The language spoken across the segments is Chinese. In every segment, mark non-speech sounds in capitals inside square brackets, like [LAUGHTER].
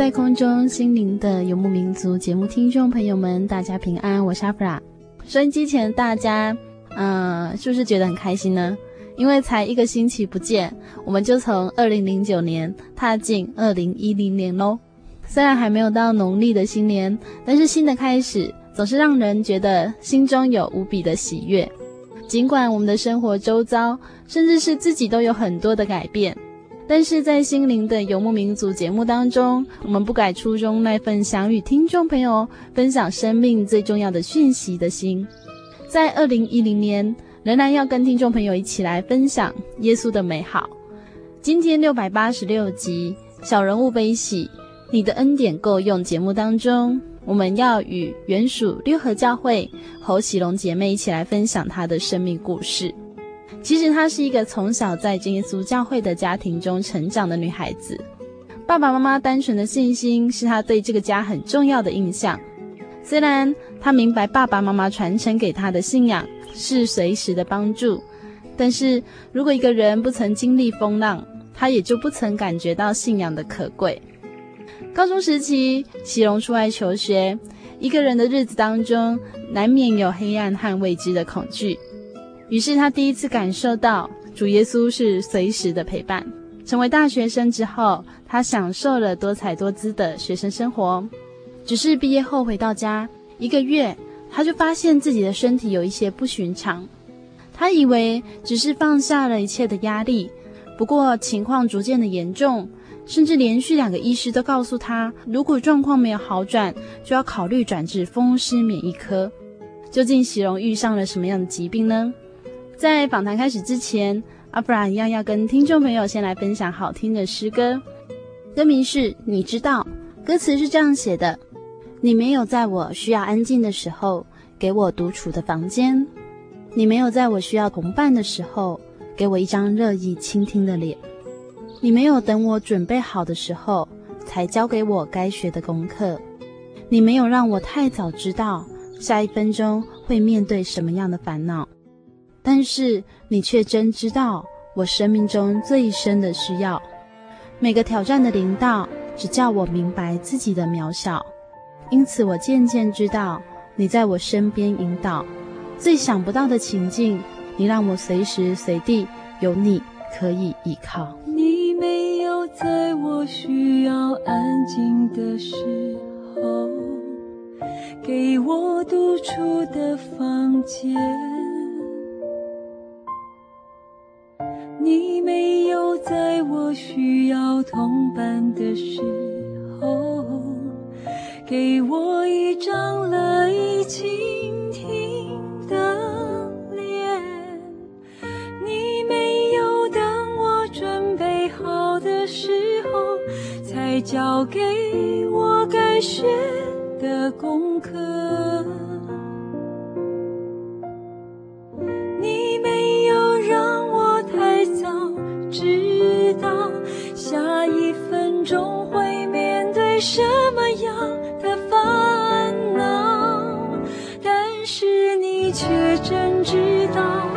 在空中，心灵的游牧民族节目听众朋友们，大家平安，我是阿弗拉。收音机前的大家，嗯、呃，是不是觉得很开心呢？因为才一个星期不见，我们就从二零零九年踏进二零一零年喽。虽然还没有到农历的新年，但是新的开始总是让人觉得心中有无比的喜悦。尽管我们的生活周遭，甚至是自己都有很多的改变。但是在心灵的游牧民族节目当中，我们不改初衷那份想与听众朋友分享生命最重要的讯息的心，在二零一零年仍然要跟听众朋友一起来分享耶稣的美好。今天六百八十六集小人物悲喜，你的恩典够用节目当中，我们要与原属六合教会侯喜龙姐妹一起来分享她的生命故事。其实她是一个从小在耶稣教会的家庭中成长的女孩子，爸爸妈妈单纯的信心是她对这个家很重要的印象。虽然她明白爸爸妈妈传承给她的信仰是随时的帮助，但是如果一个人不曾经历风浪，他也就不曾感觉到信仰的可贵。高中时期，喜龙出外求学，一个人的日子当中，难免有黑暗和未知的恐惧。于是他第一次感受到主耶稣是随时的陪伴。成为大学生之后，他享受了多彩多姿的学生生活。只是毕业后回到家一个月，他就发现自己的身体有一些不寻常。他以为只是放下了一切的压力，不过情况逐渐的严重，甚至连续两个医师都告诉他，如果状况没有好转，就要考虑转至风湿免疫科。究竟喜荣遇上了什么样的疾病呢？在访谈开始之前，阿布拉一样要跟听众朋友先来分享好听的诗歌。歌名是你知道，歌词是这样写的：你没有在我需要安静的时候给我独处的房间，你没有在我需要同伴的时候给我一张乐意倾听的脸，你没有等我准备好的时候才教给我该学的功课，你没有让我太早知道下一分钟会面对什么样的烦恼。但是你却真知道我生命中最深的需要，每个挑战的临到，只叫我明白自己的渺小。因此，我渐渐知道你在我身边引导，最想不到的情境，你让我随时随地有你可以依靠。你没有在我需要安静的时候，给我独处的房间。你没有在我需要同伴的时候，给我一张乐意倾听的脸。你没有等我准备好的时候，才教给我该学的功课。知道下一分钟会面对什么样的烦恼但是你却真知道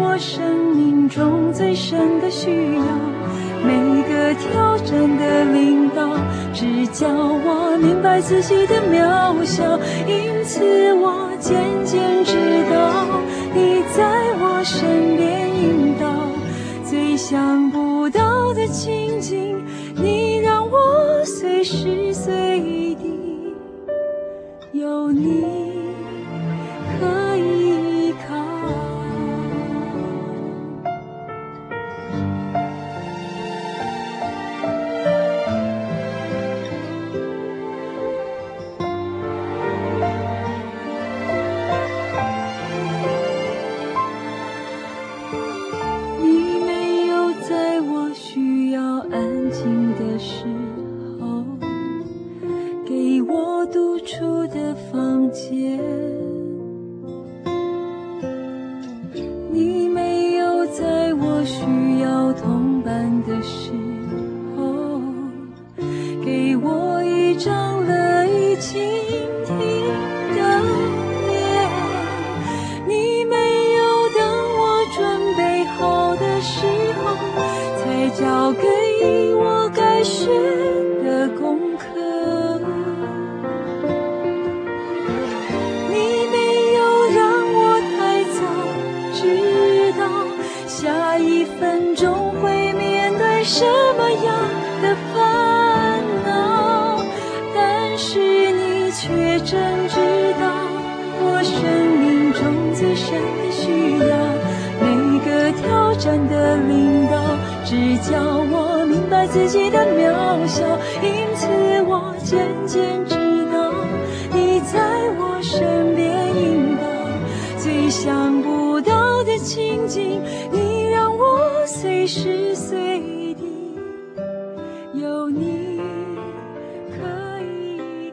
我生命中最深的需要。每个挑战的领导只叫我明白自己的渺小因此我渐渐知道你在我身随时随地有你，可以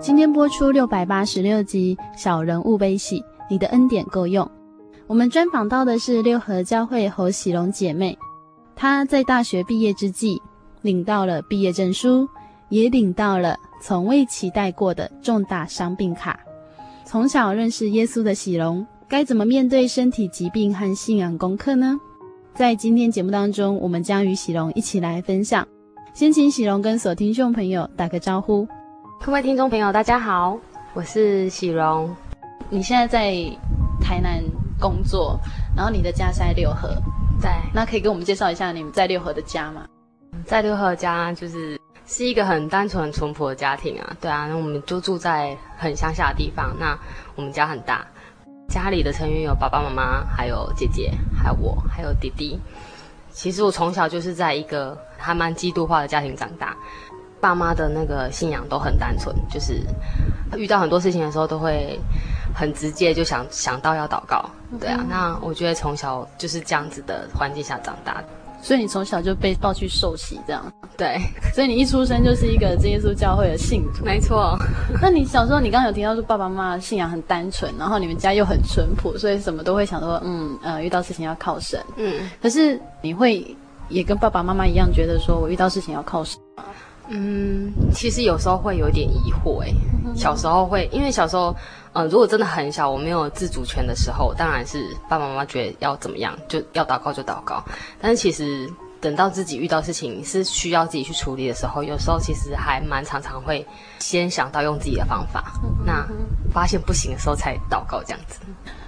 今天播出六百八十六集《小人物悲喜》，你的恩典够用。我们专访到的是六合教会侯喜龙姐妹，她在大学毕业之际，领到了毕业证书，也领到了从未期待过的重大伤病卡。从小认识耶稣的喜龙，该怎么面对身体疾病和信仰功课呢？在今天节目当中，我们将与喜龙一起来分享。先请喜龙跟所听众朋友打个招呼。各位听众朋友，大家好，我是喜荣。你现在在台南工作，然后你的家是在六合，对。那可以给我们介绍一下你们在六合的家吗？在六合家就是是一个很单纯、很淳朴的家庭啊。对啊，那我们就住在很乡下的地方。那我们家很大，家里的成员有爸爸妈妈，还有姐姐，还有我，还有弟弟。其实我从小就是在一个还蛮基督化的家庭长大。爸妈的那个信仰都很单纯，就是遇到很多事情的时候都会很直接就想想到要祷告，对啊。那我觉得从小就是这样子的环境下长大，所以你从小就被抱去受洗这样。对，所以你一出生就是一个真耶稣教会的信徒。没错。那你小时候你刚刚有提到说爸爸妈妈信仰很单纯，然后你们家又很淳朴，所以什么都会想说，嗯呃，遇到事情要靠神。嗯。可是你会也跟爸爸妈妈一样觉得说我遇到事情要靠神吗？嗯，其实有时候会有点疑惑哎。小时候会，因为小时候，嗯、呃，如果真的很小，我没有自主权的时候，当然是爸爸妈妈觉得要怎么样，就要祷告就祷告。但是其实等到自己遇到事情是需要自己去处理的时候，有时候其实还蛮常常会先想到用自己的方法，那发现不行的时候才祷告这样子。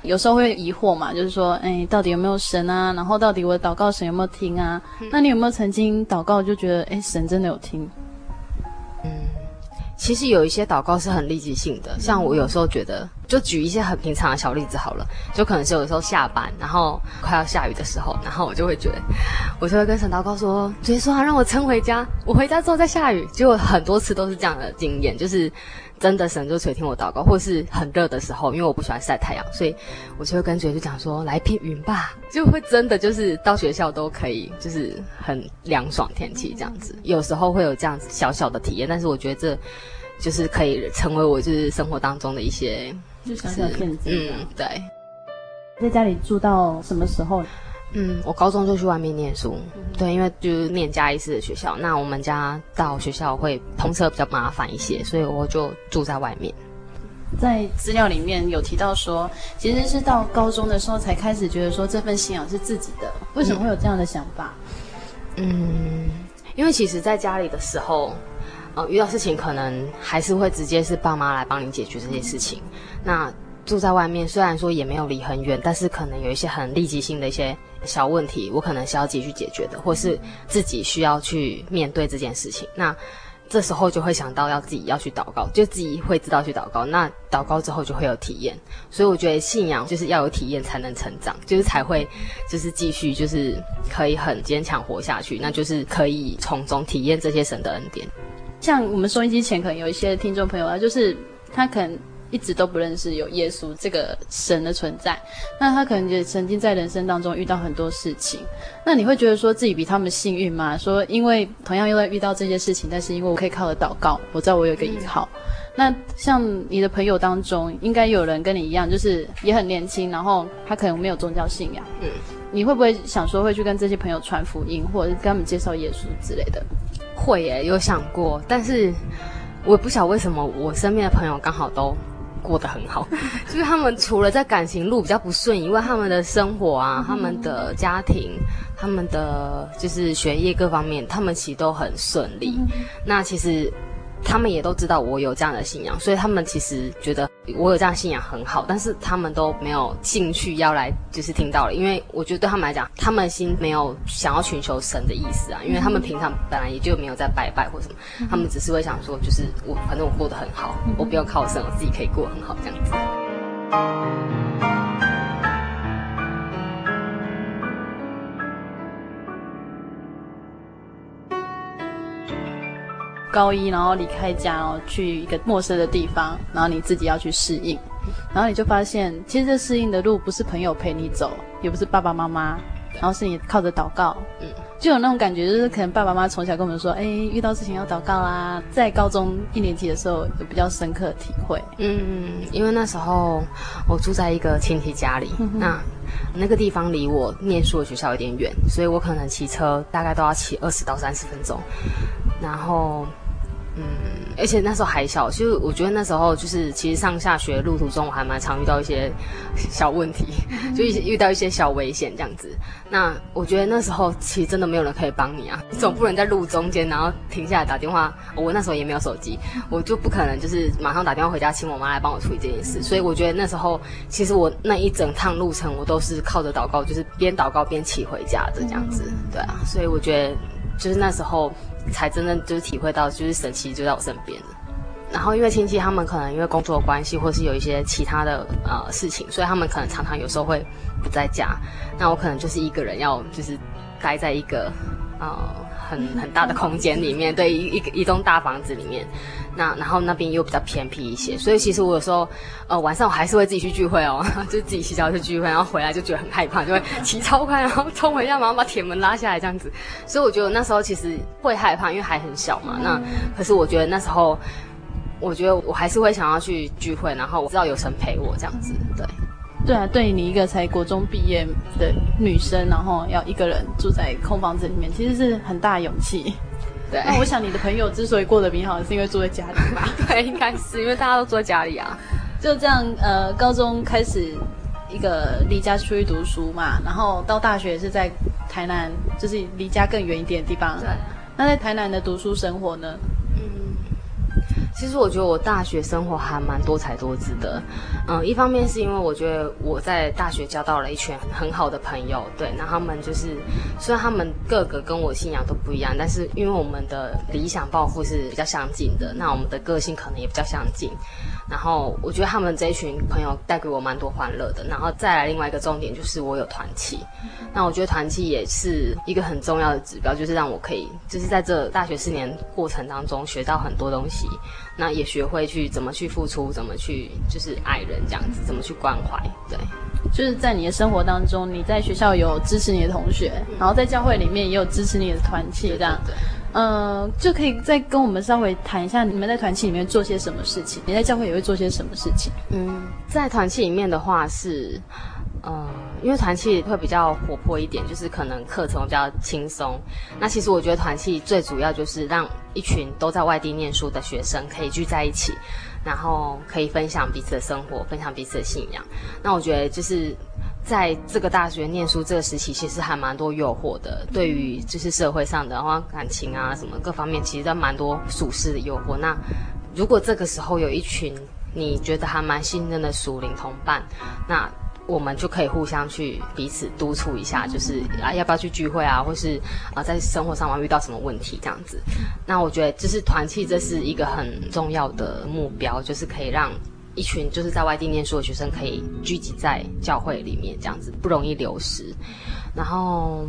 有时候会疑惑嘛，就是说，哎，到底有没有神啊？然后到底我祷告神有没有听啊？那你有没有曾经祷告就觉得，哎，神真的有听？其实有一些祷告是很立即性的，像我有时候觉得，就举一些很平常的小例子好了，就可能是有时候下班，然后快要下雨的时候，然后我就会觉得，我就会跟神祷告说，直接说啊，让我撑回家，我回家之后再下雨，结果很多次都是这样的经验，就是。真的神就垂听我祷告，或是很热的时候，因为我不喜欢晒太阳，所以我就会跟主就讲说，来片云吧，就会真的就是到学校都可以，就是很凉爽天气这样子。有时候会有这样子小小的体验，但是我觉得这就是可以成为我就是生活当中的一些，就小小骗子。嗯，对。在家里住到什么时候？嗯，我高中就去外面念书，嗯、对，因为就是念嘉义市的学校，那我们家到学校会通车比较麻烦一些，所以我就住在外面。在资料里面有提到说，其实是到高中的时候才开始觉得说这份信仰是自己的。为什么会有这样的想法？嗯，因为其实在家里的时候，呃，遇到事情可能还是会直接是爸妈来帮你解决这些事情。那住在外面，虽然说也没有离很远，但是可能有一些很立即性的一些小问题，我可能是要自己去解决的，或是自己需要去面对这件事情。那这时候就会想到要自己要去祷告，就自己会知道去祷告。那祷告之后就会有体验，所以我觉得信仰就是要有体验才能成长，就是才会就是继续就是可以很坚强活下去。那就是可以从中体验这些神的恩典。像我们收音机前可能有一些听众朋友啊，就是他可能。一直都不认识有耶稣这个神的存在，那他可能也曾经在人生当中遇到很多事情。那你会觉得说自己比他们幸运吗？说因为同样又在遇到这些事情，但是因为我可以靠着祷告，我知道我有一个依靠。嗯、那像你的朋友当中，应该有人跟你一样，就是也很年轻，然后他可能没有宗教信仰。嗯，你会不会想说会去跟这些朋友传福音，或者是跟他们介绍耶稣之类的？会耶，有想过，但是我也不晓得为什么我身边的朋友刚好都。过得很好，[LAUGHS] 就是他们除了在感情路比较不顺以外，他们的生活啊，他们的家庭，他们的就是学业各方面，他们其实都很顺利。那其实。他们也都知道我有这样的信仰，所以他们其实觉得我有这样信仰很好，但是他们都没有兴趣要来就是听到了，因为我觉得对他们来讲，他们心没有想要寻求神的意思啊，因为他们平常本来也就没有在拜拜或什么，他们只是会想说，就是我反正我过得很好，我不要靠神，我自己可以过很好这样子。高一，然后离开家，然后去一个陌生的地方，然后你自己要去适应，然后你就发现，其实这适应的路不是朋友陪你走，也不是爸爸妈妈，然后是你靠着祷告，嗯，就有那种感觉，就是可能爸爸妈妈从小跟我们说，哎，遇到事情要祷告啦。在高中一年级的时候，有比较深刻的体会，嗯，因为那时候我住在一个亲戚家里，嗯、那那个地方离我念书的学校有点远，所以我可能骑车大概都要骑二十到三十分钟，然后。嗯，而且那时候还小，其实我觉得那时候就是，其实上下学路途中，我还蛮常遇到一些小问题，[LAUGHS] 就遇到一些小危险这样子。那我觉得那时候其实真的没有人可以帮你啊，你总不能在路中间然后停下来打电话。我那时候也没有手机，我就不可能就是马上打电话回家请我妈来帮我处理这件事。所以我觉得那时候其实我那一整趟路程我都是靠着祷告，就是边祷告边骑回家的这样子。对啊，所以我觉得就是那时候。才真正就是体会到，就是神奇就在我身边。然后因为亲戚他们可能因为工作关系，或是有一些其他的呃事情，所以他们可能常常有时候会不在家。那我可能就是一个人要就是待在一个呃很很大的空间里面，对，一一个一栋大房子里面。那然后那边又比较偏僻一些，所以其实我有时候，呃，晚上我还是会自己去聚会哦，[LAUGHS] 就自己洗澡去聚会，然后回来就觉得很害怕，就会骑超快，然后冲回家，马上把铁门拉下来这样子。所以我觉得那时候其实会害怕，因为还很小嘛。那可是我觉得那时候，我觉得我还是会想要去聚会，然后我知道有神陪我这样子。对，对啊，对你一个才国中毕业的女生，然后要一个人住在空房子里面，其实是很大勇气。对，那我想你的朋友之所以过得比较好，是因为住在家里吧？[LAUGHS] 对，应该是因为大家都住在家里啊。就这样，呃，高中开始一个离家出去读书嘛，然后到大学也是在台南，就是离家更远一点的地方。对。那在台南的读书生活呢？其实我觉得我大学生活还蛮多才多姿的，嗯，一方面是因为我觉得我在大学交到了一群很好的朋友，对，那他们就是虽然他们各个跟我信仰都不一样，但是因为我们的理想抱负是比较相近的，那我们的个性可能也比较相近。然后我觉得他们这一群朋友带给我蛮多欢乐的。然后再来另外一个重点就是我有团契，那我觉得团契也是一个很重要的指标，就是让我可以就是在这大学四年过程当中学到很多东西，那也学会去怎么去付出，怎么去就是爱人这样子，怎么去关怀。对，就是在你的生活当中，你在学校有支持你的同学，然后在教会里面也有支持你的团契，这样。对。嗯，就可以再跟我们稍微谈一下，你们在团契里面做些什么事情？你在教会也会做些什么事情？嗯，在团契里面的话是，呃，因为团契会比较活泼一点，就是可能课程比较轻松。那其实我觉得团契最主要就是让一群都在外地念书的学生可以聚在一起，然后可以分享彼此的生活，分享彼此的信仰。那我觉得就是在这个大学念书这个时期，其实还蛮多诱惑的，对于就是社会上的话感情啊什么各方面，其实都蛮多属实的诱惑。那如果这个时候有一群你觉得还蛮信任的属灵同伴，那我们就可以互相去彼此督促一下，就是啊要不要去聚会啊，或是啊在生活上面遇到什么问题这样子。那我觉得就是团契，这是一个很重要的目标，就是可以让一群就是在外地念书的学生可以聚集在教会里面，这样子不容易流失。然后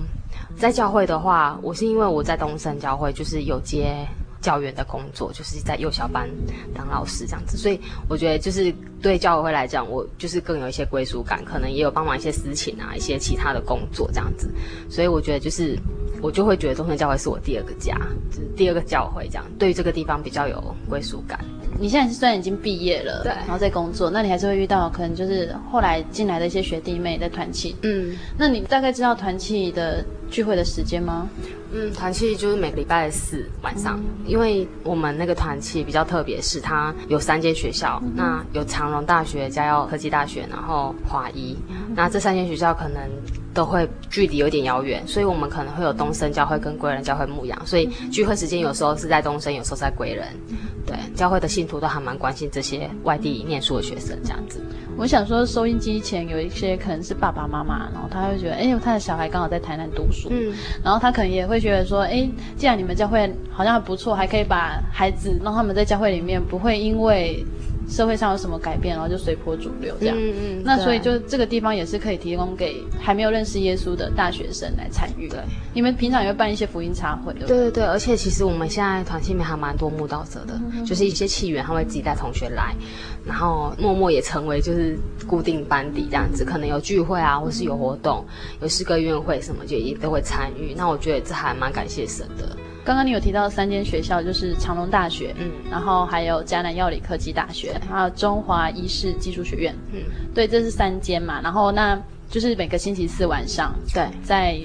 在教会的话，我是因为我在东森教会就是有接。教员的工作就是在幼小班当老师这样子，所以我觉得就是对教会来讲，我就是更有一些归属感，可能也有帮忙一些事情啊，一些其他的工作这样子，所以我觉得就是我就会觉得东森教会是我第二个家，就是第二个教会这样，对于这个地方比较有归属感。你现在虽然已经毕业了，对，然后在工作，那你还是会遇到可能就是后来进来的一些学弟妹在团契，嗯，那你大概知道团契的聚会的时间吗？嗯，团契就是每个礼拜四晚上，嗯、因为我们那个团契比较特别，是它有三间学校，嗯、那有长荣大学、嘉耀科技大学，然后华一，嗯、那这三间学校可能。都会距离有点遥远，所以我们可能会有东升教会跟归人教会牧养，所以聚会时间有时候是在东升，有时候在归人。对，教会的信徒都还蛮关心这些外地念书的学生这样子。我想说，收音机前有一些可能是爸爸妈妈，然后他会觉得，哎，他的小孩刚好在台南读书，嗯，然后他可能也会觉得说，哎，既然你们教会好像还不错，还可以把孩子让他们在教会里面不会因为。社会上有什么改变，然后就随波逐流这样。嗯嗯。那所以就这个地方也是可以提供给还没有认识耶稣的大学生来参与。对。你们平常也会办一些福音茶会，对不对？对对对，而且其实我们现在团契里面还蛮多慕道者的，嗯、就是一些契员他会自己带同学来，然后默默也成为就是固定班底这样子，可能有聚会啊，或是有活动，有诗歌音乐会什么就也都会参与。那我觉得这还蛮感谢神的。刚刚你有提到三间学校，就是长隆大学，嗯，然后还有迦南药理科技大学，对还有中华医事技术学院，嗯，对，这是三间嘛。然后那就是每个星期四晚上，对，在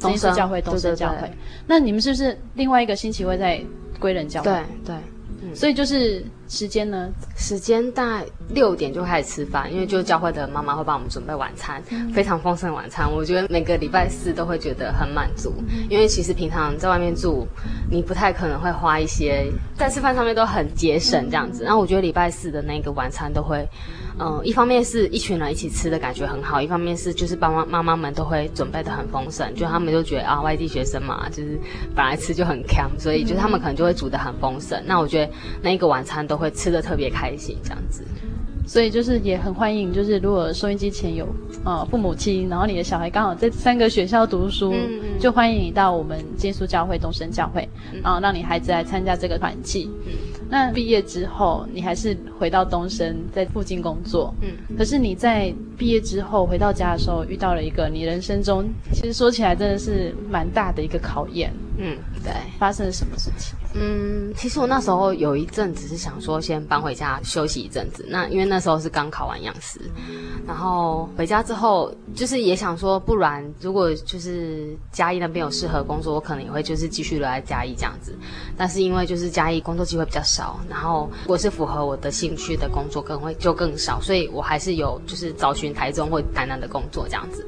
东升教会，东升教会。对对对，那你们是不是另外一个星期会在归仁教会？对对。对所以就是时间呢，时间大概六点就开始吃饭，因为就教会的妈妈会帮我们准备晚餐，嗯、非常丰盛的晚餐。我觉得每个礼拜四都会觉得很满足，嗯、因为其实平常在外面住，你不太可能会花一些在吃饭上面都很节省这样子。然后我觉得礼拜四的那个晚餐都会。嗯，一方面是一群人一起吃的感觉很好，一方面是就是爸妈妈妈们都会准备的很丰盛，就他们就觉得啊，外地学生嘛，就是本来吃就很锵，所以就他们可能就会煮的很丰盛。那我觉得那一个晚餐都会吃的特别开心，这样子。所以就是也很欢迎，就是如果收音机前有啊、呃、父母亲，然后你的小孩刚好在三个学校读书，嗯嗯就欢迎你到我们耶稣教会东升教会，然后让你孩子来参加这个团契。嗯那毕业之后，你还是回到东升，在附近工作。嗯，可是你在毕业之后回到家的时候，遇到了一个你人生中其实说起来真的是蛮大的一个考验。嗯，对，发生了什么事情？嗯，其实我那时候有一阵子是想说先搬回家休息一阵子。那因为那时候是刚考完养师，然后回家之后就是也想说，不然如果就是嘉义那边有适合工作，我可能也会就是继续留在嘉义这样子。但是因为就是嘉义工作机会比较少，然后如果是符合我的兴趣的工作，可能会就更少，所以我还是有就是找寻台中或台南的工作这样子。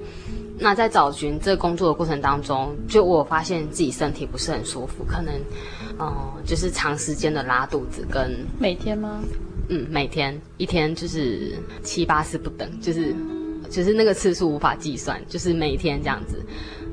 那在找寻这工作的过程当中，就我发现自己身体不是很舒服，可能，嗯、呃，就是长时间的拉肚子跟每天吗？嗯，每天一天就是七八次不等，就是就是那个次数无法计算，就是每天这样子。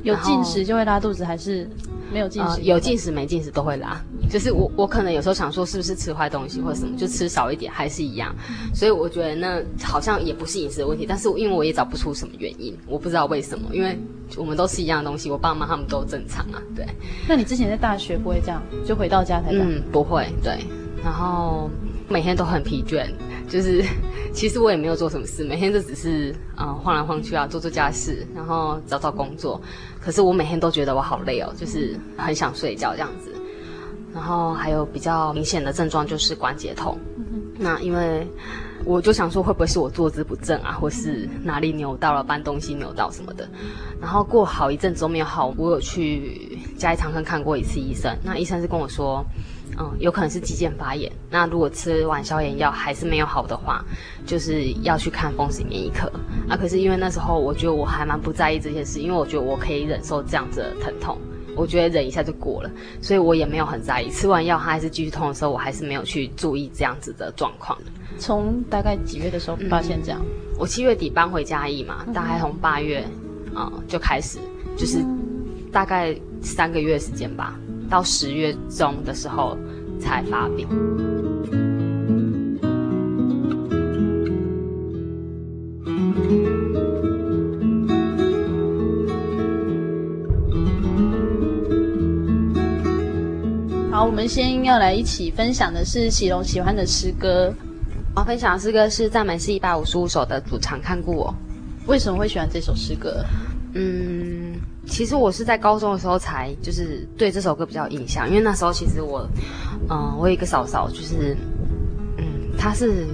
有进食就会拉肚子，还是没有进食？呃，有进食没进食都会拉。就是我我可能有时候想说是不是吃坏东西或者什么，就吃少一点还是一样。所以我觉得那好像也不是饮食的问题，但是因为我也找不出什么原因，我不知道为什么。因为我们都吃一样的东西，我爸妈他们都正常啊。对。那你之前在大学不会这样，就回到家才这样？嗯，不会。对。然后每天都很疲倦。就是，[LAUGHS] 其实我也没有做什么事，每天就只是嗯、呃、晃来晃去啊，做做家事，然后找找工作。可是我每天都觉得我好累哦，就是很想睡觉这样子。然后还有比较明显的症状就是关节痛。嗯、那因为我就想说会不会是我坐姿不正啊，或是哪里扭到了，搬东西扭到什么的。然后过好一阵子都没有好，我有去嘉义长庚看过一次医生，那医生是跟我说，嗯，有可能是肌腱发炎。那如果吃完消炎药还是没有好的话，就是要去看风湿免疫科。啊，可是因为那时候我觉得我还蛮不在意这件事，因为我觉得我可以忍受这样子的疼痛。我觉得忍一下就过了，所以我也没有很在意。吃完药它还是继续痛的时候，我还是没有去注意这样子的状况。从大概几月的时候发现这样？嗯、我七月底搬回嘉义嘛，大概从八月啊、嗯、就开始，就是大概三个月时间吧，到十月中的时候才发病。好，我们先要来一起分享的是喜龙喜欢的诗歌。我要分享的诗歌是赞美诗一百五十五首的主唱看顾我。为什么会喜欢这首诗歌？嗯，其实我是在高中的时候才就是对这首歌比较印象，因为那时候其实我，嗯、我有一个嫂嫂，就是，嗯，她是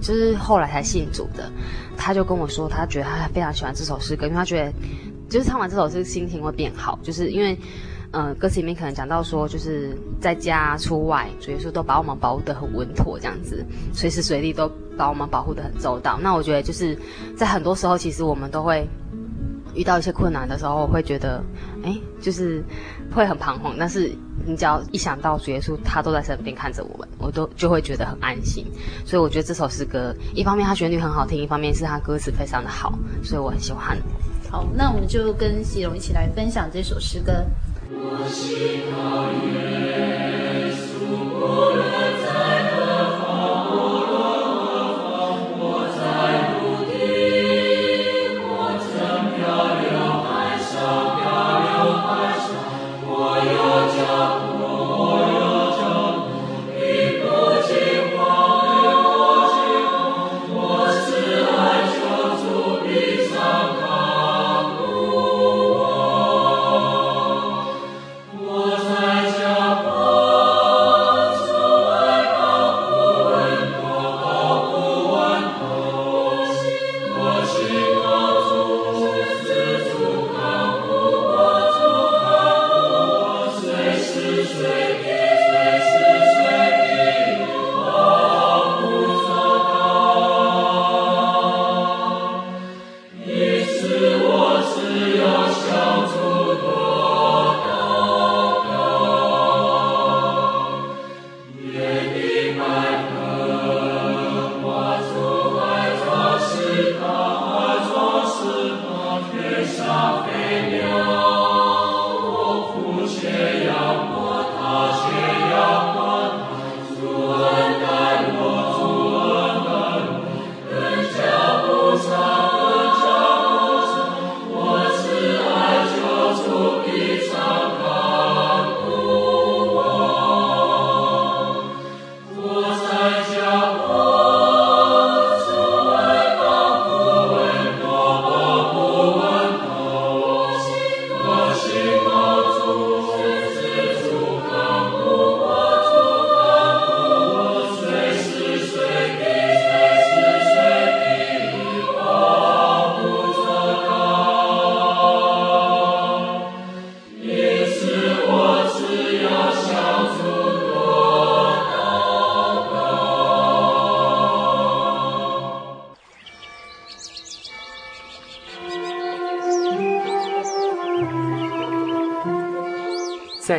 就是后来才信主的，她就跟我说，她觉得她非常喜欢这首诗歌，因为她觉得就是唱完这首诗心情会变好，就是因为。呃，歌词里面可能讲到说，就是在家出外，主耶稣都把我们保护得很稳妥，这样子，随时随地都把我们保护得很周到。那我觉得就是在很多时候，其实我们都会遇到一些困难的时候，会觉得，哎，就是会很彷徨。但是你只要一想到主耶稣，他都在身边看着我们，我都就会觉得很安心。所以我觉得这首诗歌，一方面它旋律很好听，一方面是它歌词非常的好，所以我很喜欢。好，那我们就跟喜龙一起来分享这首诗歌。我心靠耶稣，无论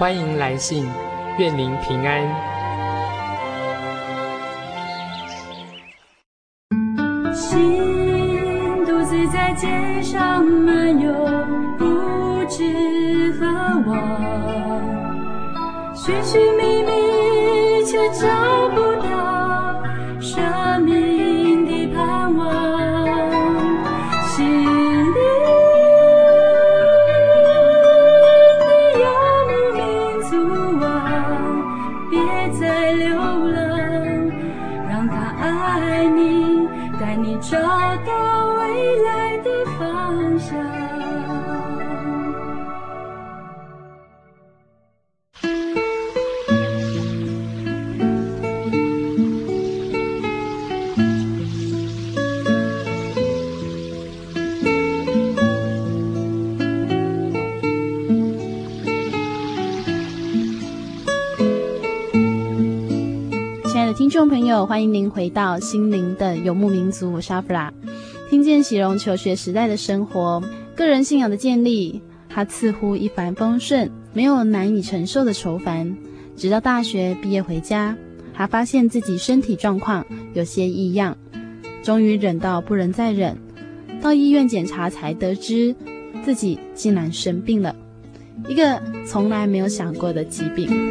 欢迎来信，愿您平安。心独自在街上漫游，不知何往，寻寻觅觅却找不朋友，欢迎您回到心灵的游牧民族，我是阿弗拉。听见喜荣求学时代的生活，个人信仰的建立，他似乎一帆风顺，没有难以承受的愁烦。直到大学毕业回家，他发现自己身体状况有些异样，终于忍到不能再忍，到医院检查才得知自己竟然生病了，一个从来没有想过的疾病。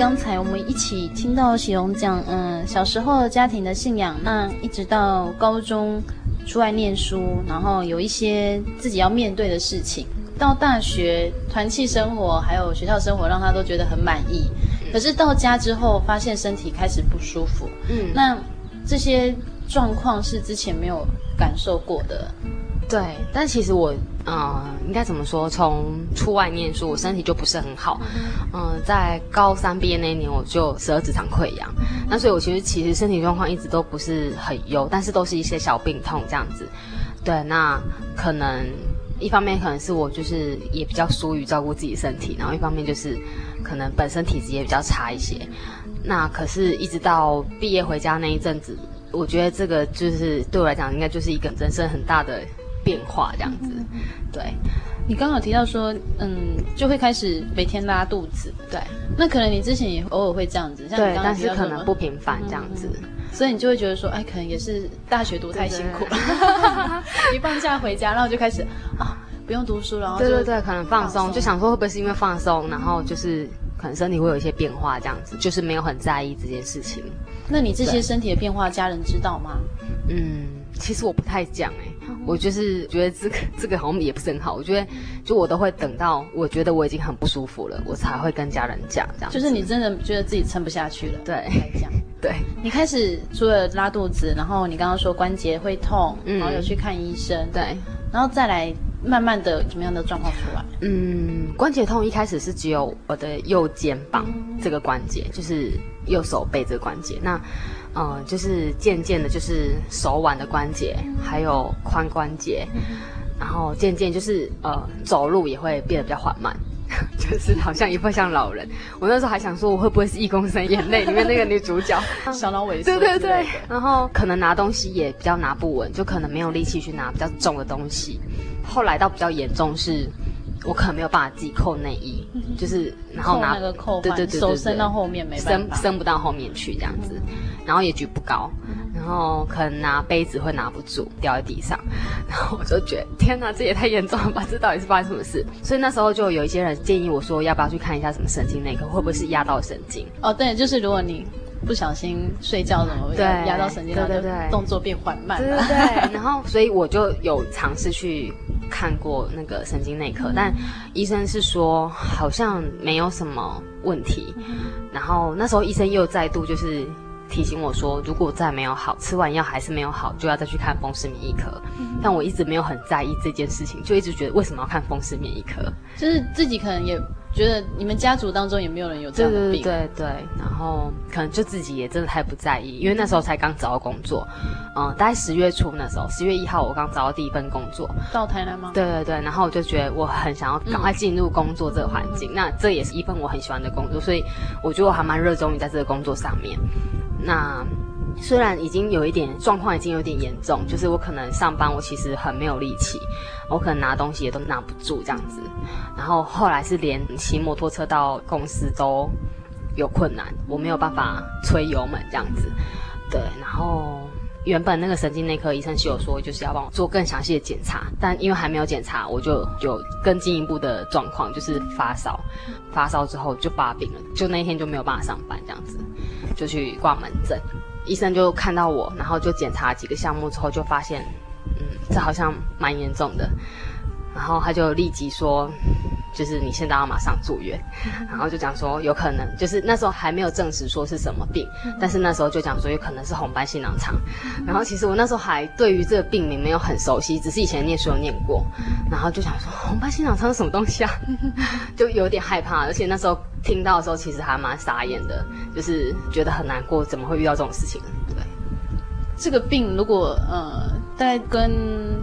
刚才我们一起听到喜荣讲，嗯，小时候家庭的信仰，那一直到高中出来念书，然后有一些自己要面对的事情，到大学团契生活还有学校生活，让他都觉得很满意。可是到家之后，发现身体开始不舒服，嗯，那这些状况是之前没有感受过的。对，但其实我，呃，应该怎么说？从出外念书，我身体就不是很好。嗯、呃，在高三毕业那一年，我就十二指肠溃疡。那所以，我其实其实身体状况一直都不是很优，但是都是一些小病痛这样子。对，那可能一方面可能是我就是也比较疏于照顾自己身体，然后一方面就是可能本身体质也比较差一些。那可是，一直到毕业回家那一阵子，我觉得这个就是对我来讲，应该就是一个人生很大的。变化这样子，对，你刚好提到说，嗯，就会开始每天拉肚子，对，那可能你之前也偶尔会这样子，像你刚刚，对，但是可能不频繁这样子，嗯，所以你就会觉得说，哎，可能也是大学读太辛苦了，[LAUGHS] 一放假回家，然后就开始啊，不用读书，然后就对对对，可能放松，就想说会不会是因为放松，然后就是可能身体会有一些变化这样子，就是没有很在意这件事情。那你这些身体的变化，家人知道吗？嗯，其实我不太讲哎。我就是觉得这个 [LAUGHS] 这个好像也不是很好，我觉得就我都会等到我觉得我已经很不舒服了，我才会跟家人讲这样。就是你真的觉得自己撑不下去了，对，来讲，[LAUGHS] 对。你开始除了拉肚子，然后你刚刚说关节会痛，嗯，然后有去看医生，对，然后再来慢慢的怎么样的状况出来？嗯，关节痛一开始是只有我的右肩膀这个关节，就是右手背这个关节，那。嗯，就是渐渐的，就是手腕的关节，还有髋关节，然后渐渐就是呃，走路也会变得比较缓慢，[LAUGHS] 就是好像一副像老人。我那时候还想说，我会不会是《一公升眼泪》里面那个女主角，[LAUGHS] 小脑萎缩？对对对。然后可能拿东西也比较拿不稳，就可能没有力气去拿比较重的东西。后来到比较严重是。我可能没有办法自己扣内衣，就是然后拿扣那个扣，对对对，手伸到后面没办法，伸伸不到后面去这样子，然后也举不高，然后可能拿杯子会拿不住，掉在地上，[LAUGHS] 然后我就觉得天哪，这也太严重了吧！这到底是发生什么事？所以那时候就有一些人建议我说，要不要去看一下什么神经内科，会不会是压到神经？哦，对，就是如果你不小心睡觉怎么会压到神经，对对对，动作变缓慢，对对对，然后所以我就有尝试去。看过那个神经内科，但医生是说好像没有什么问题。然后那时候医生又再度就是提醒我说，如果再没有好，吃完药还是没有好，就要再去看风湿免疫科。但我一直没有很在意这件事情，就一直觉得为什么要看风湿免疫科？就是自己可能也。觉得你们家族当中也没有人有这样的病，对对对，然后可能就自己也真的太不在意，因为那时候才刚找到工作，嗯，大概十月初那时候，十月一号我刚找到第一份工作，到台南吗？对对对，然后我就觉得我很想要赶快进入工作这个环境，嗯、那这也是一份我很喜欢的工作，所以我觉得我还蛮热衷于在这个工作上面，那。虽然已经有一点状况，已经有点严重，就是我可能上班，我其实很没有力气，我可能拿东西也都拿不住这样子。然后后来是连骑摩托车到公司都有困难，我没有办法吹油门这样子。对，然后原本那个神经内科医生是有说，就是要帮我做更详细的检查，但因为还没有检查，我就有更进一步的状况，就是发烧，发烧之后就发病了，就那一天就没有办法上班这样子，就去挂门诊。医生就看到我，然后就检查几个项目之后，就发现，这好像蛮严重的。然后他就立即说，就是你现在要马上住院，然后就讲说有可能，就是那时候还没有证实说是什么病，但是那时候就讲说有可能是红斑性囊疮。然后其实我那时候还对于这个病名没有很熟悉，只是以前念书有念过，然后就想说红斑性囊疮是什么东西啊，[LAUGHS] 就有点害怕，而且那时候听到的时候其实还蛮傻眼的，就是觉得很难过，怎么会遇到这种事情？对，这个病如果呃。大概跟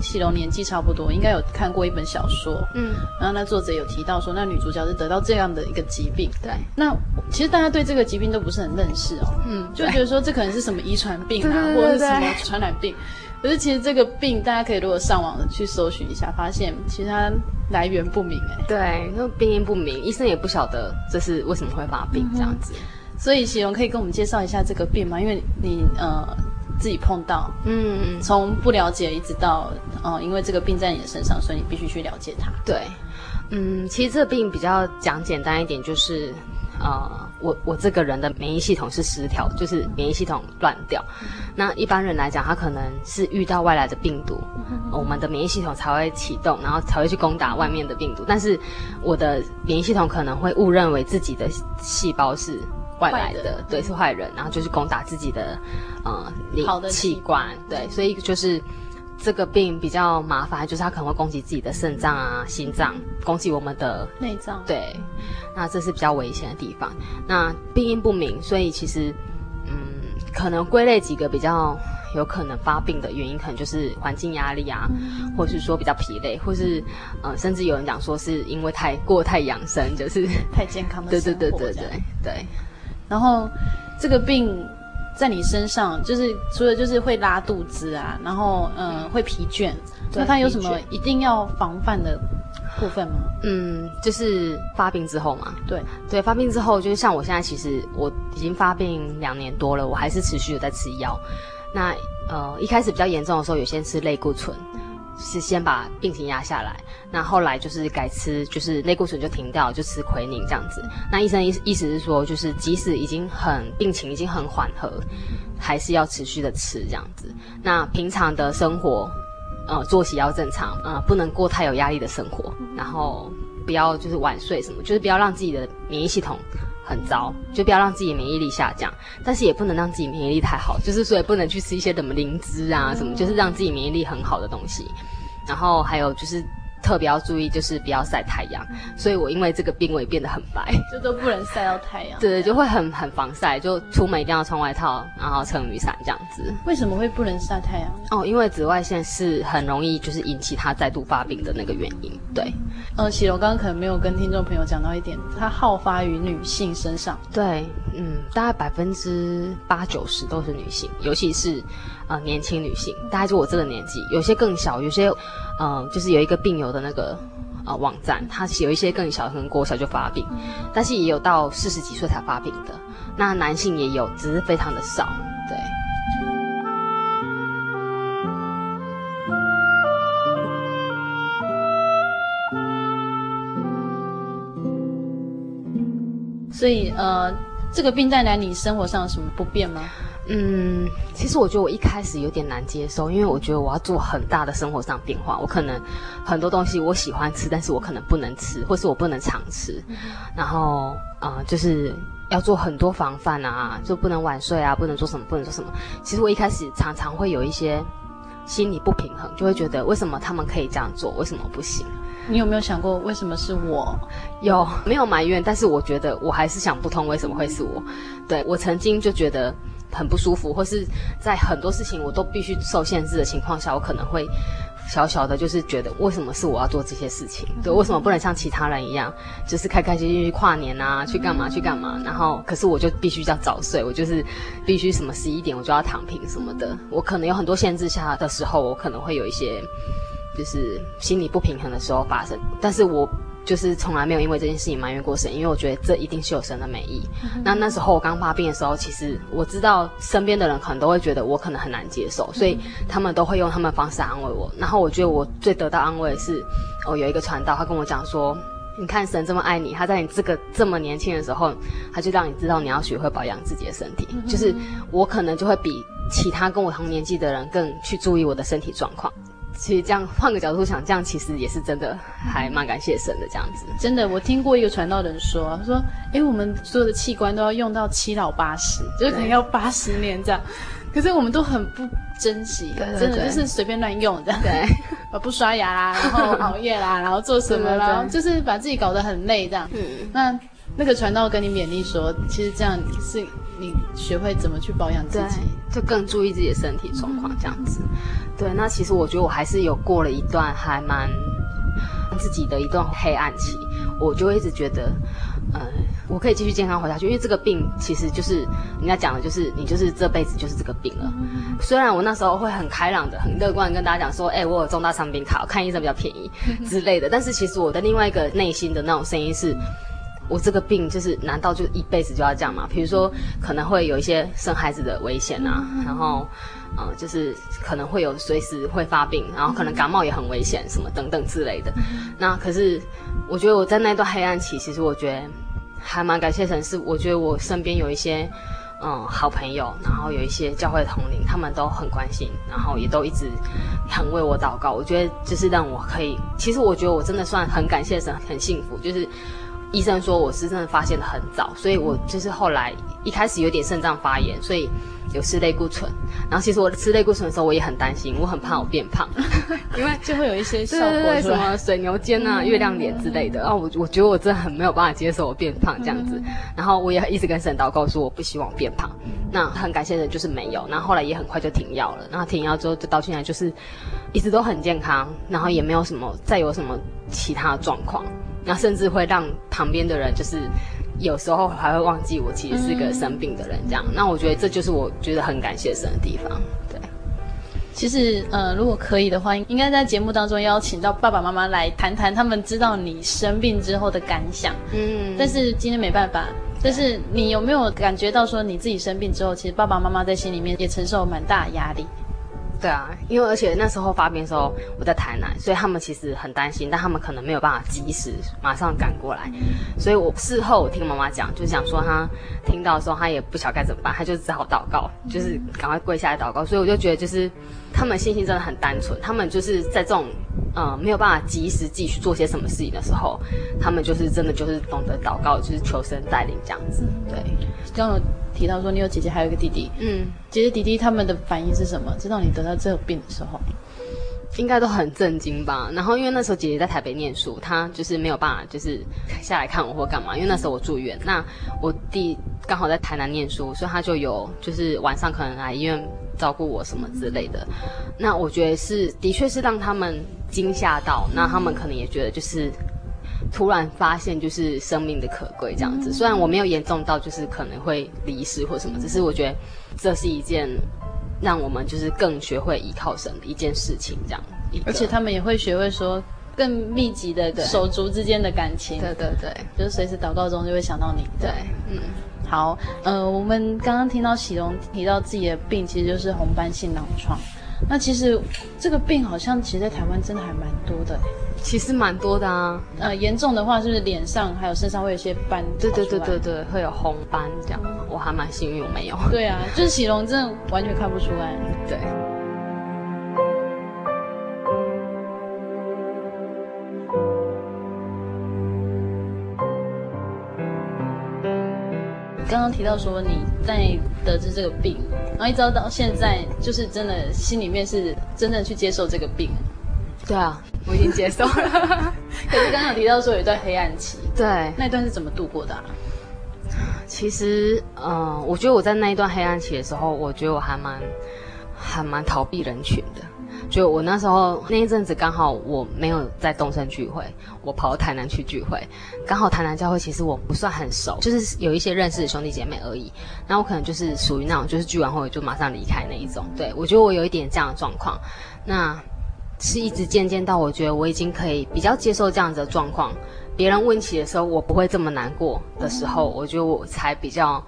喜龙年纪差不多，应该有看过一本小说，嗯，然后那作者有提到说，那女主角是得到这样的一个疾病，对。那其实大家对这个疾病都不是很认识哦，嗯，就觉得说这可能是什么遗传病啊，或者是什么传染病。可是其实这个病，大家可以如果上网去搜寻一下，发现其实它来源不明，哎，对，那病因不明，医生也不晓得这是为什么会发病这样子。所以喜龙可以跟我们介绍一下这个病吗？因为你呃。自己碰到，嗯，从不了解一直到，呃，因为这个病在你的身上，所以你必须去了解它。对，嗯，其实这个病比较讲简单一点，就是，呃，我我这个人的免疫系统是失调，就是免疫系统乱掉。嗯、那一般人来讲，他可能是遇到外来的病毒，嗯、我们的免疫系统才会启动，然后才会去攻打外面的病毒。但是我的免疫系统可能会误认为自己的细胞是。外来的，的对，是坏人，然后就是攻打自己的，呃，好的器官，对，所以就是这个病比较麻烦，就是它可能会攻击自己的肾脏啊、心脏，攻击我们的内脏，对，那这是比较危险的地方。那病因不明，所以其实，嗯，可能归类几个比较有可能发病的原因，可能就是环境压力啊，嗯、或是说比较疲累，或是呃，甚至有人讲说是因为太过太养生，就是太健康的，[LAUGHS] 对对对对对对。然后，这个病在你身上，就是除了就是会拉肚子啊，然后嗯、呃、会疲倦，那它有什么一定要防范的部分吗？嗯，就是发病之后嘛。对对，发病之后就是像我现在，其实我已经发病两年多了，我还是持续的在吃药。那呃一开始比较严重的时候，有先吃类固醇。是先把病情压下来，那后来就是改吃，就是类固醇就停掉，就吃奎宁这样子。那医生意意思是说，就是即使已经很病情已经很缓和，还是要持续的吃这样子。那平常的生活，呃，作息要正常，呃，不能过太有压力的生活，然后不要就是晚睡什么，就是不要让自己的免疫系统。很糟，就不要让自己免疫力下降，但是也不能让自己免疫力太好，就是所以不能去吃一些什么灵芝啊什么，就是让自己免疫力很好的东西。然后还有就是。特别要注意，就是不要晒太阳。所以我因为这个病，我也变得很白，就都不能晒到太阳。对，就会很很防晒，就出门一定要穿外套，然后撑雨伞这样子。为什么会不能晒太阳？哦，因为紫外线是很容易就是引起它再度发病的那个原因。对，呃，喜龙刚刚可能没有跟听众朋友讲到一点，它好发于女性身上。对，嗯，大概百分之八九十都是女性，尤其是呃年轻女性，大概就我这个年纪，有些更小，有些。嗯，就是有一个病友的那个呃网站，他有一些更小，可能国小就发病，但是也有到四十几岁才发病的。那男性也有，只是非常的少。对。所以呃，这个病带来你生活上有什么不便吗？嗯，其实我觉得我一开始有点难接受，因为我觉得我要做很大的生活上变化，我可能很多东西我喜欢吃，但是我可能不能吃，或是我不能常吃，然后呃，就是要做很多防范啊，就不能晚睡啊，不能做什么，不能做什么。其实我一开始常常会有一些心理不平衡，就会觉得为什么他们可以这样做，为什么不行？你有没有想过为什么是我？有，没有埋怨，但是我觉得我还是想不通为什么会是我。对，我曾经就觉得。很不舒服，或是在很多事情我都必须受限制的情况下，我可能会小小的，就是觉得为什么是我要做这些事情？对，为什么不能像其他人一样，就是开开心心去跨年啊，去干嘛去干嘛？然后，可是我就必须要早睡，我就是必须什么十一点我就要躺平什么的。我可能有很多限制下的时候，我可能会有一些就是心理不平衡的时候发生，但是我。就是从来没有因为这件事情埋怨过神，因为我觉得这一定是有神的美意。嗯、那那时候我刚发病的时候，其实我知道身边的人可能都会觉得我可能很难接受，所以他们都会用他们的方式安慰我。然后我觉得我最得到安慰的是，哦，有一个传道，他跟我讲说：“你看神这么爱你，他在你这个这么年轻的时候，他就让你知道你要学会保养自己的身体。嗯”就是我可能就会比其他跟我同年纪的人更去注意我的身体状况。其实这样换个角度想，这样其实也是真的，还蛮感谢神的这样子。真的，我听过一个传道人说，他说：“哎，我们所有的器官都要用到七老八十，就是可能要八十年这样。可是我们都很不珍惜，对对对，真的就是随便乱用的。对，[LAUGHS] 不刷牙啦，然后熬夜啦，[LAUGHS] 然后做什么啦，就是把自己搞得很累这样。嗯，那那个传道跟你勉励说，其实这样是你学会怎么去保养自己，就更注意自己的身体状况这样子。嗯”对，那其实我觉得我还是有过了一段还蛮自己的一段黑暗期，我就会一直觉得，呃，我可以继续健康活下去，因为这个病其实就是人家讲的，就是你就是这辈子就是这个病了。虽然我那时候会很开朗的、很乐观的跟大家讲说，哎，我有重大伤病卡，看医生比较便宜 [LAUGHS] 之类的，但是其实我的另外一个内心的那种声音是，我这个病就是难道就一辈子就要这样吗？比如说可能会有一些生孩子的危险啊，然后。嗯，就是可能会有随时会发病，然后可能感冒也很危险，什么等等之类的。那可是，我觉得我在那段黑暗期，其实我觉得还蛮感谢神，是我觉得我身边有一些嗯好朋友，然后有一些教会的同龄，他们都很关心，然后也都一直很为我祷告。我觉得就是让我可以，其实我觉得我真的算很感谢神，很幸福。就是医生说我是真的发现得很早，所以我就是后来一开始有点肾脏发炎，所以。有吃类固醇，然后其实我吃类固醇的时候，我也很担心，我很怕我变胖，[LAUGHS] 因为就会有一些效果，对对对，什么水牛肩啊、月亮脸之类的。然后我我觉得我真的很没有办法接受我变胖这样子，然后我也一直跟神祷告说我不希望变胖。那很感谢的就是没有，然后后来也很快就停药了。然后停药之后，就到现在就是一直都很健康，然后也没有什么再有什么其他的状况，那甚至会让旁边的人就是。有时候还会忘记我其实是个生病的人，这样。嗯、那我觉得这就是我觉得很感谢神的地方。对，其实呃，如果可以的话，应该在节目当中邀请到爸爸妈妈来谈谈他们知道你生病之后的感想。嗯，但是今天没办法。但是你有没有感觉到说你自己生病之后，其实爸爸妈妈在心里面也承受蛮大的压力？对啊，因为而且那时候发病的时候我在台南，所以他们其实很担心，但他们可能没有办法及时马上赶过来，所以我事后我听妈妈讲，就是讲说她听到的时候，她也不晓得该怎么办，她就只好祷告，就是赶快跪下来祷告。所以我就觉得，就是他们信心真的很单纯，他们就是在这种呃没有办法及时继续做些什么事情的时候，他们就是真的就是懂得祷告，就是求神带领这样子。对，这样提到说你有姐姐，还有一个弟弟。嗯，姐姐弟弟他们的反应是什么？知道你得到这个病的时候，应该都很震惊吧。然后因为那时候姐姐在台北念书，她就是没有办法就是下来看我或干嘛。因为那时候我住院，那我弟刚好在台南念书，所以他就有就是晚上可能来医院照顾我什么之类的。那我觉得是的确是让他们惊吓到，那他们可能也觉得就是。突然发现就是生命的可贵这样子，虽然我没有严重到就是可能会离世或什么，只是我觉得这是一件让我们就是更学会依靠神的一件事情这样。而且他们也会学会说更密集的手足之间的感情。对对对，就是随时祷告中就会想到你。对，嗯，好，呃，我们刚刚听到喜龙提到自己的病其实就是红斑性狼疮，那其实这个病好像其实在台湾真的还蛮多的。其实蛮多的啊，呃，严重的话是不是脸上还有身上会有一些斑？对对对对对，会有红斑这样。我还蛮幸运，我没有。对啊，就是喜龙真的完全看不出来。[LAUGHS] 对。刚刚提到说你在得知这个病，然后一直到现在，就是真的心里面是真正去接受这个病。对啊，我已经接受了。[LAUGHS] 可是刚刚有提到说有一段黑暗期，对，那一段是怎么度过的啊？其实，嗯、呃，我觉得我在那一段黑暗期的时候，我觉得我还蛮还蛮逃避人群的。就我那时候那一阵子刚好我没有在东森聚会，我跑到台南去聚会，刚好台南教会其实我不算很熟，就是有一些认识的兄弟姐妹而已。那我可能就是属于那种就是聚完会就马上离开那一种。对，我觉得我有一点这样的状况。那。是一直渐渐到我觉得我已经可以比较接受这样子的状况，别人问起的时候我不会这么难过的时候，我觉得我才比较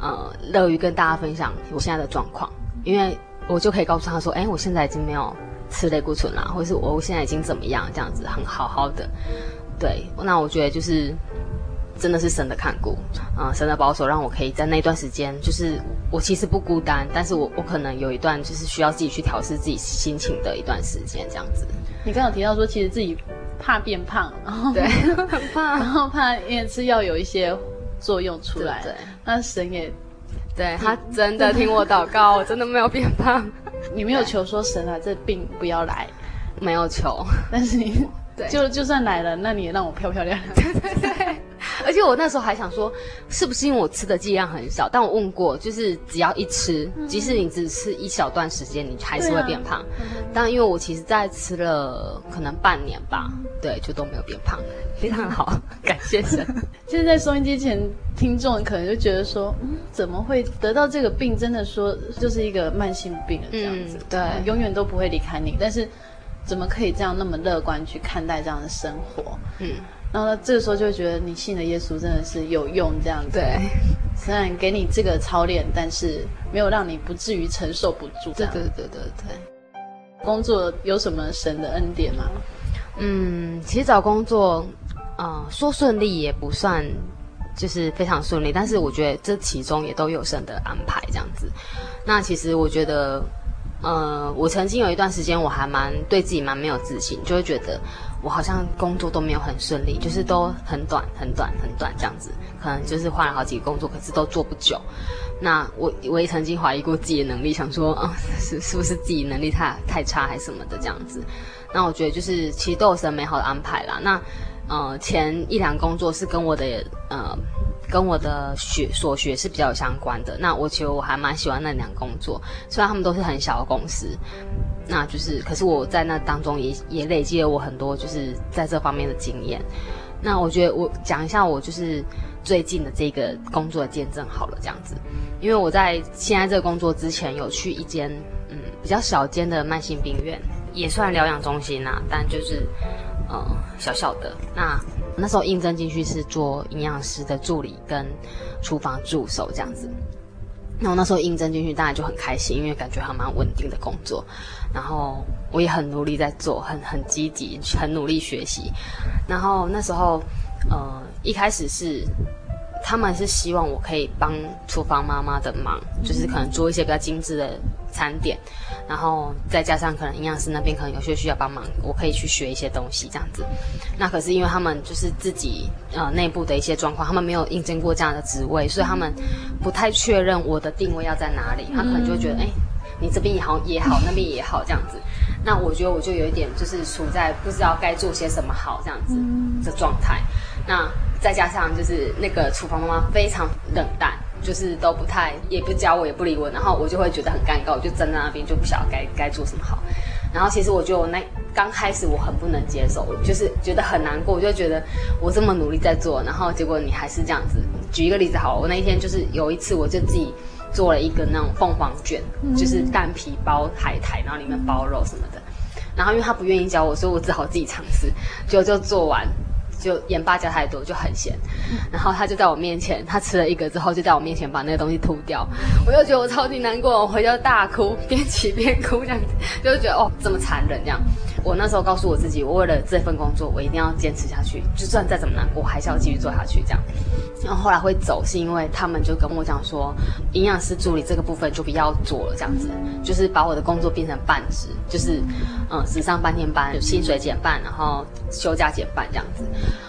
呃乐于跟大家分享我现在的状况，因为我就可以告诉他说，哎，我现在已经没有吃类固醇啦，或者是我现在已经怎么样这样子很好好的，对，那我觉得就是真的是神的看顾，啊、呃，神的保守，让我可以在那段时间，就是我其实不孤单，但是我我可能有一段就是需要自己去调试自己心情的一段时间，这样子。你刚刚提到说，其实自己怕变胖，然后对，[LAUGHS] 很怕，然后怕因为吃药有一些作用出来，对，对那神也对他真的听我祷告，我真的没有变胖。[LAUGHS] 你没有求说神啊，这病不要来，没有求，[LAUGHS] 但是你对就就算来了，那你也让我漂漂亮亮。[LAUGHS] 对对对。而且我那时候还想说，是不是因为我吃的剂量很少？但我问过，就是只要一吃，即使你只吃一小段时间，你还是会变胖。但因为我其实在吃了可能半年吧，对，就都没有变胖，非常好，[LAUGHS] 感谢神。现在在收音机前听众可能就觉得说，嗯，怎么会得到这个病？真的说就是一个慢性病这样子，对，永远都不会离开你。但是怎么可以这样那么乐观去看待这样的生活？嗯。然后这个时候就会觉得你信的耶稣真的是有用，这样子。对，虽然给你这个操练，但是没有让你不至于承受不住。对对对对对。工作有什么神的恩典吗？嗯，其实找工作，啊、呃，说顺利也不算，就是非常顺利。但是我觉得这其中也都有神的安排，这样子。那其实我觉得，呃，我曾经有一段时间，我还蛮对自己蛮没有自信，就会觉得。我好像工作都没有很顺利，就是都很短、很短、很短这样子，可能就是换了好几个工作，可是都做不久。那我我也曾经怀疑过自己的能力，想说啊，是是不是自己能力太太差还是什么的这样子。那我觉得就是其实都有神美好的安排啦。那呃前一两工作是跟我的呃跟我的学所学是比较相关的。那我其实我还蛮喜欢那两工作，虽然他们都是很小的公司。那就是，可是我在那当中也也累积了我很多就是在这方面的经验。那我觉得我讲一下我就是最近的这个工作的见证好了，这样子，因为我在现在这个工作之前有去一间嗯比较小间的慢性病院，也算疗养中心啊，但就是呃小小的。那那时候应征进去是做营养师的助理跟厨房助手这样子。那我那时候应征进去，当然就很开心，因为感觉还蛮稳定的工作。然后我也很努力在做，很很积极，很努力学习。然后那时候，呃，一开始是他们是希望我可以帮厨房妈妈的忙，就是可能做一些比较精致的餐点，然后再加上可能营养师那边可能有些需要帮忙，我可以去学一些东西这样子。那可是因为他们就是自己呃内部的一些状况，他们没有应征过这样的职位，所以他们不太确认我的定位要在哪里。他可能就会觉得，哎。你这边也好也好，那边也好，这样子，那我觉得我就有一点就是处在不知道该做些什么好这样子的状态。那再加上就是那个厨房妈妈非常冷淡，就是都不太也不教我也不理我，然后我就会觉得很尴尬，我就站在那边就不晓得该该做什么好。然后其实我觉得我那刚开始我很不能接受，就是觉得很难过，我就觉得我这么努力在做，然后结果你还是这样子。举一个例子好了，我那一天就是有一次我就自己。做了一个那种凤凰卷，就是蛋皮包海苔，然后里面包肉什么的。然后因为他不愿意教我，所以我只好自己尝试。就就做完，就盐巴加太多，就很咸。然后他就在我面前，他吃了一个之后，就在我面前把那个东西吐掉。我就觉得我超级难过，我回家大哭，边骑边哭这样子，就觉得哦这么残忍这样。我那时候告诉我自己，我为了这份工作，我一定要坚持下去，就算再怎么难，我还是要继续做下去这样。然后后来会走，是因为他们就跟我讲说，营养师助理这个部分就不要做了，这样子，就是把我的工作变成半职，就是嗯，只上半天班，薪水减半，然后休假减半这样子。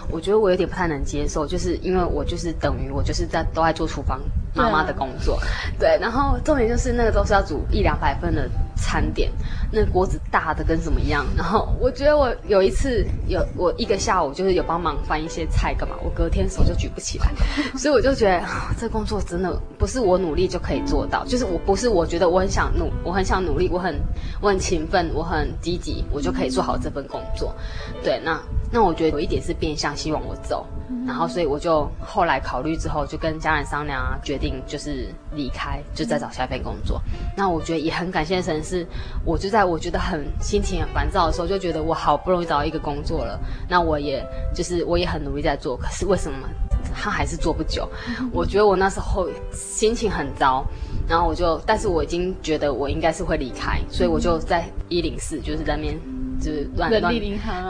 我觉得我有点不太能接受，就是因为我就是等于我就是在都在做厨房妈妈的工作，对，对，然后重点就是那个都是要煮一两百份的餐点，那个锅子大的跟什么一样，然后我觉得我有一次有我一个下午就是有帮忙翻一些菜干嘛，我隔天手就举不起来，[LAUGHS] 所以我就觉得这工作真的不是我努力就可以做到，就是我不是我觉得我很想努，我很想努力，我很我很勤奋，我很积极，我就可以做好这份工作，对，那。那我觉得有一点是变相希望我走，然后所以我就后来考虑之后，就跟家人商量啊，决定就是离开，就再找下一份工作。那我觉得也很感谢神，是我就在我觉得很心情很烦躁的时候，就觉得我好不容易找到一个工作了，那我也就是我也很努力在做，可是为什么他还是做不久？我觉得我那时候心情很糟，然后我就，但是我已经觉得我应该是会离开，所以我就在一零四就是在那边。就是乱乱，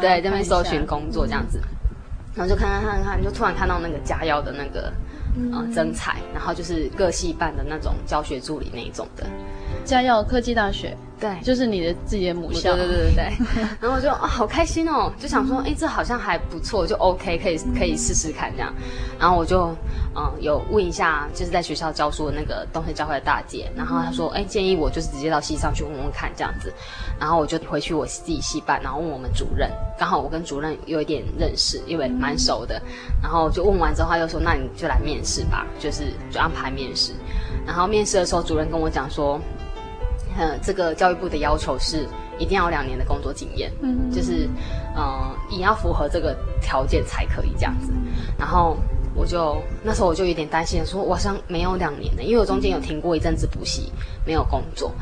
对，在那边搜寻工作这样子，然后就看看看看，就突然看到那个嘉耀的那个呃征才，然后就是各系办的那种教学助理那一种的，嘉耀科技大学。对，就是你的自己的母校，对对对对对。[LAUGHS] 然后我就啊，好开心哦，就想说，哎，这好像还不错，就 OK，可以可以试试看这样。然后我就嗯，有问一下，就是在学校教书的那个东森教会的大姐，然后她说，哎，建议我就是直接到系上去问问看这样子。然后我就回去我自己系办，然后问我们主任，刚好我跟主任有一点认识，因为蛮熟的。然后就问完之后，他又说，那你就来面试吧，就是就安排面试。然后面试的时候，主任跟我讲说。呃，这个教育部的要求是一定要有两年的工作经验，嗯，就是，呃，也要符合这个条件才可以这样子。然后我就那时候我就有点担心，说我好像没有两年的，因为我中间有停过一阵子补习，没有工作。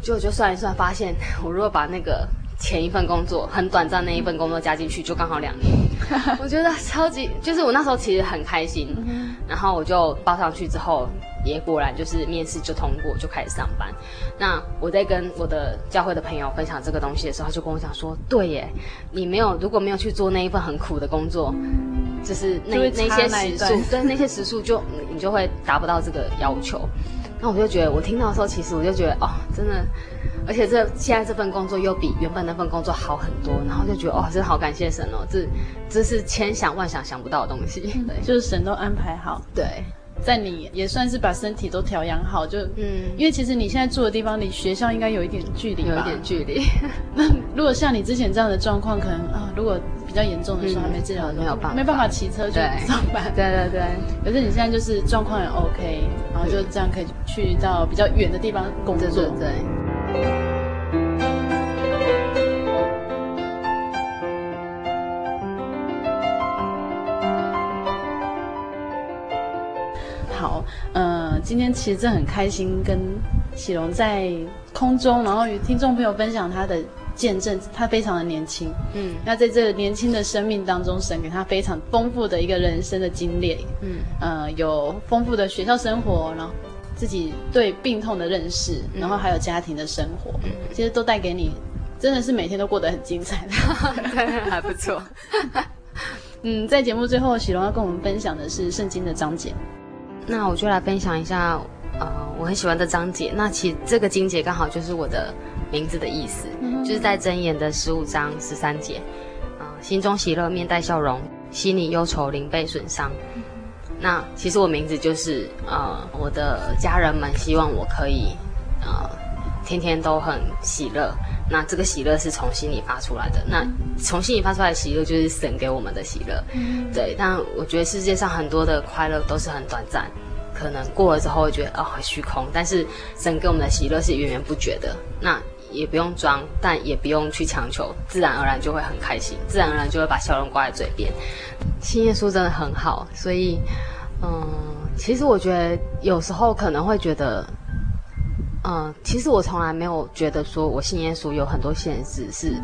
就就算一算，发现我如果把那个前一份工作很短暂那一份工作加进去，就刚好两年。[LAUGHS] 我觉得超级，就是我那时候其实很开心。然后我就报上去之后。也果然就是面试就通过，就开始上班。那我在跟我的教会的朋友分享这个东西的时候，他就跟我讲说：“对耶，你没有如果没有去做那一份很苦的工作，就是那那些时数，对那些时数就你就会达不到这个要求。”那我就觉得，我听到的时候，其实我就觉得哦，真的，而且这现在这份工作又比原本那份工作好很多，然后就觉得哦，真的好感谢神哦，这这是千想万想想不到的东西，[LAUGHS] 对，就是神都安排好，对。在你也算是把身体都调养好，就嗯，因为其实你现在住的地方离学校应该有一点距离，有一点距离。[LAUGHS] 那如果像你之前这样的状况，可能啊，如果比较严重的时候还没治疗，没有办法，没办法骑车去上班。对对对。可是你现在就是状况也 OK，然后就这样可以去到比较远的地方工作。对对对。今天其实真的很开心，跟喜龙在空中，然后与听众朋友分享他的见证。他非常的年轻，嗯，那在这年轻的生命当中，神给他非常丰富的一个人生的经历，嗯，呃，有丰富的学校生活，然后自己对病痛的认识，然后还有家庭的生活，嗯，其实都带给你，真的是每天都过得很精彩的，[LAUGHS] 还不错。[LAUGHS] 嗯，在节目最后，喜龙要跟我们分享的是圣经的章节。那我就来分享一下，呃，我很喜欢的章节。那其实这个经节刚好就是我的名字的意思，嗯、就是在箴言的十五章十三节，啊、呃，心中喜乐，面带笑容；心里忧愁，灵被损伤。嗯、那其实我名字就是，呃，我的家人们希望我可以，呃，天天都很喜乐。那这个喜乐是从心里发出来的。那从心里发出来的喜乐，就是神给我们的喜乐。嗯，对。但我觉得世界上很多的快乐都是很短暂，可能过了之后会觉得哦，很虚空。但是神给我们的喜乐是源源不绝的。那也不用装，但也不用去强求，自然而然就会很开心，自然而然就会把笑容挂在嘴边。新耶稣真的很好，所以嗯，其实我觉得有时候可能会觉得。嗯，其实我从来没有觉得说我信耶稣有很多限制是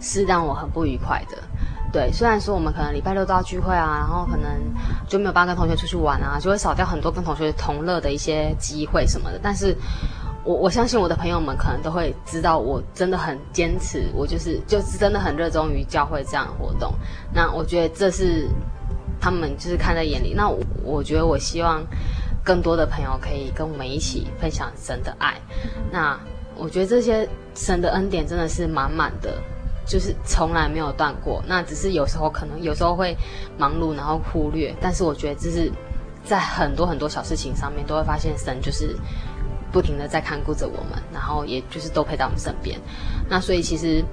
是让我很不愉快的。对，虽然说我们可能礼拜六都要聚会啊，然后可能就没有办法跟同学出去玩啊，就会少掉很多跟同学同乐的一些机会什么的。但是我我相信我的朋友们可能都会知道，我真的很坚持，我就是就是真的很热衷于教会这样的活动。那我觉得这是他们就是看在眼里。那我，觉得我希望。更多的朋友可以跟我们一起分享神的爱，那我觉得这些神的恩典真的是满满的，就是从来没有断过。那只是有时候可能有时候会忙碌，然后忽略。但是我觉得这是在很多很多小事情上面都会发现神就是不停的在看顾着我们，然后也就是都陪在我们身边。那所以其实。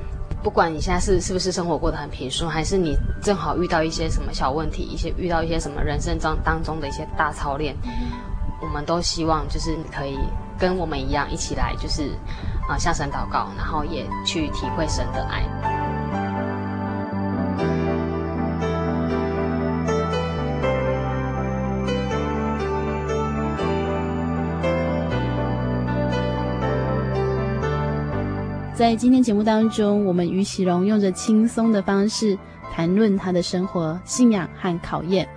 不管你现在是是不是生活过得很平顺，还是你正好遇到一些什么小问题，一些遇到一些什么人生当当中的一些大操练，我们都希望就是你可以跟我们一样一起来，就是啊、呃、向神祷告，然后也去体会神的爱。在今天节目当中，我们于喜龙用着轻松的方式谈论他的生活、信仰和考验。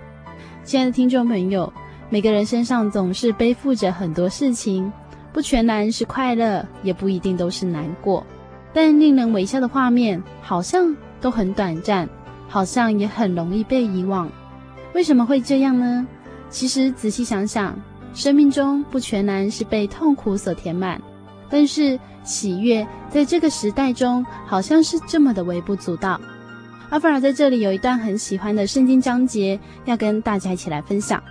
亲爱的听众朋友，每个人身上总是背负着很多事情，不全然是快乐，也不一定都是难过。但令人微笑的画面好像都很短暂，好像也很容易被遗忘。为什么会这样呢？其实仔细想想，生命中不全然是被痛苦所填满，但是喜悦在这个时代中好像是这么的微不足道。阿弗尔在这里有一段很喜欢的圣经章节，要跟大家一起来分享。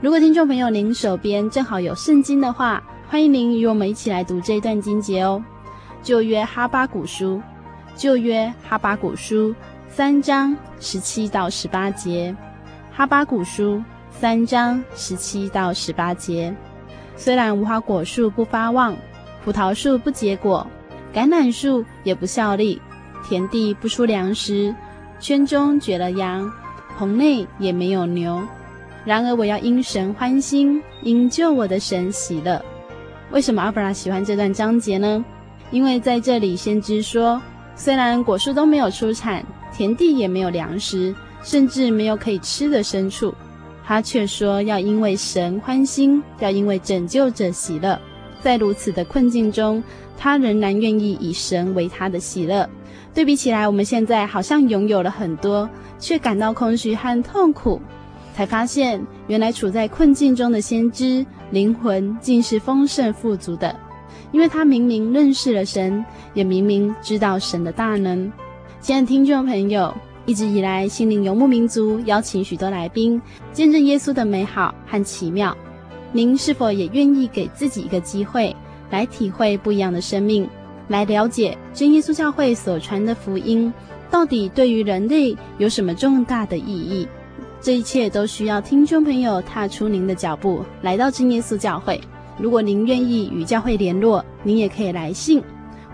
如果听众朋友您手边正好有圣经的话，欢迎您与我们一起来读这一段经节哦。旧约哈巴谷书，旧约哈巴谷书三章十七到十八节，哈巴谷书三章十七到十八节。虽然无花果树不发旺，葡萄树不结果，橄榄树也不效力，田地不出粮食。圈中绝了羊，棚内也没有牛。然而我要因神欢心，因救我的神喜乐。为什么阿布拉喜欢这段章节呢？因为在这里先知说，虽然果树都没有出产，田地也没有粮食，甚至没有可以吃的牲畜，他却说要因为神欢心，要因为拯救者喜乐。在如此的困境中，他仍然愿意以神为他的喜乐。对比起来，我们现在好像拥有了很多，却感到空虚和痛苦，才发现原来处在困境中的先知灵魂竟是丰盛富足的，因为他明明认识了神，也明明知道神的大能。亲爱的听众朋友，一直以来心灵游牧民族邀请许多来宾见证耶稣的美好和奇妙，您是否也愿意给自己一个机会来体会不一样的生命？来了解真耶稣教会所传的福音，到底对于人类有什么重大的意义？这一切都需要听众朋友踏出您的脚步，来到真耶稣教会。如果您愿意与教会联络，您也可以来信，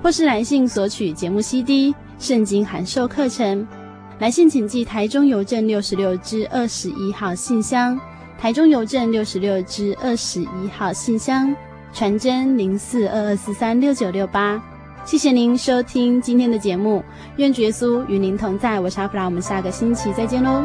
或是来信索取节目 CD、圣经函授课程。来信请寄台中邮政六十六支二十一号信箱，台中邮政六十六支二十一号信箱，传真零四二二四三六九六八。谢谢您收听今天的节目，愿主耶稣与您同在。我是阿弗拉，我们下个星期再见喽。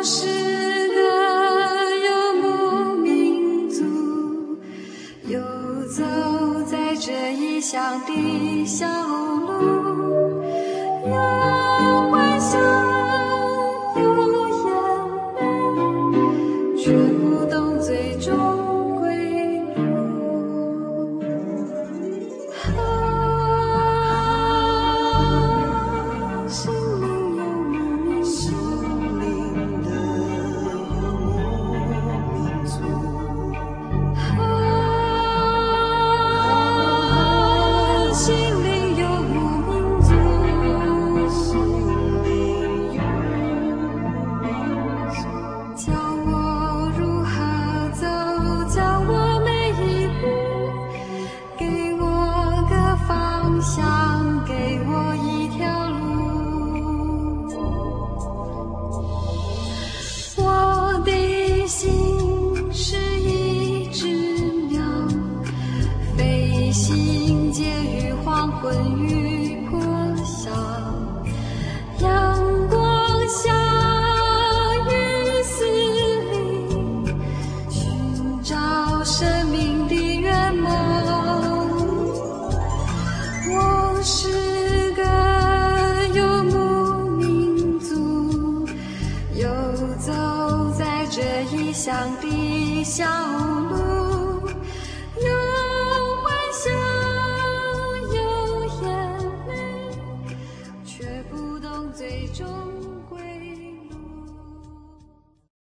我是个游牧民族，游走在这异乡的小屋。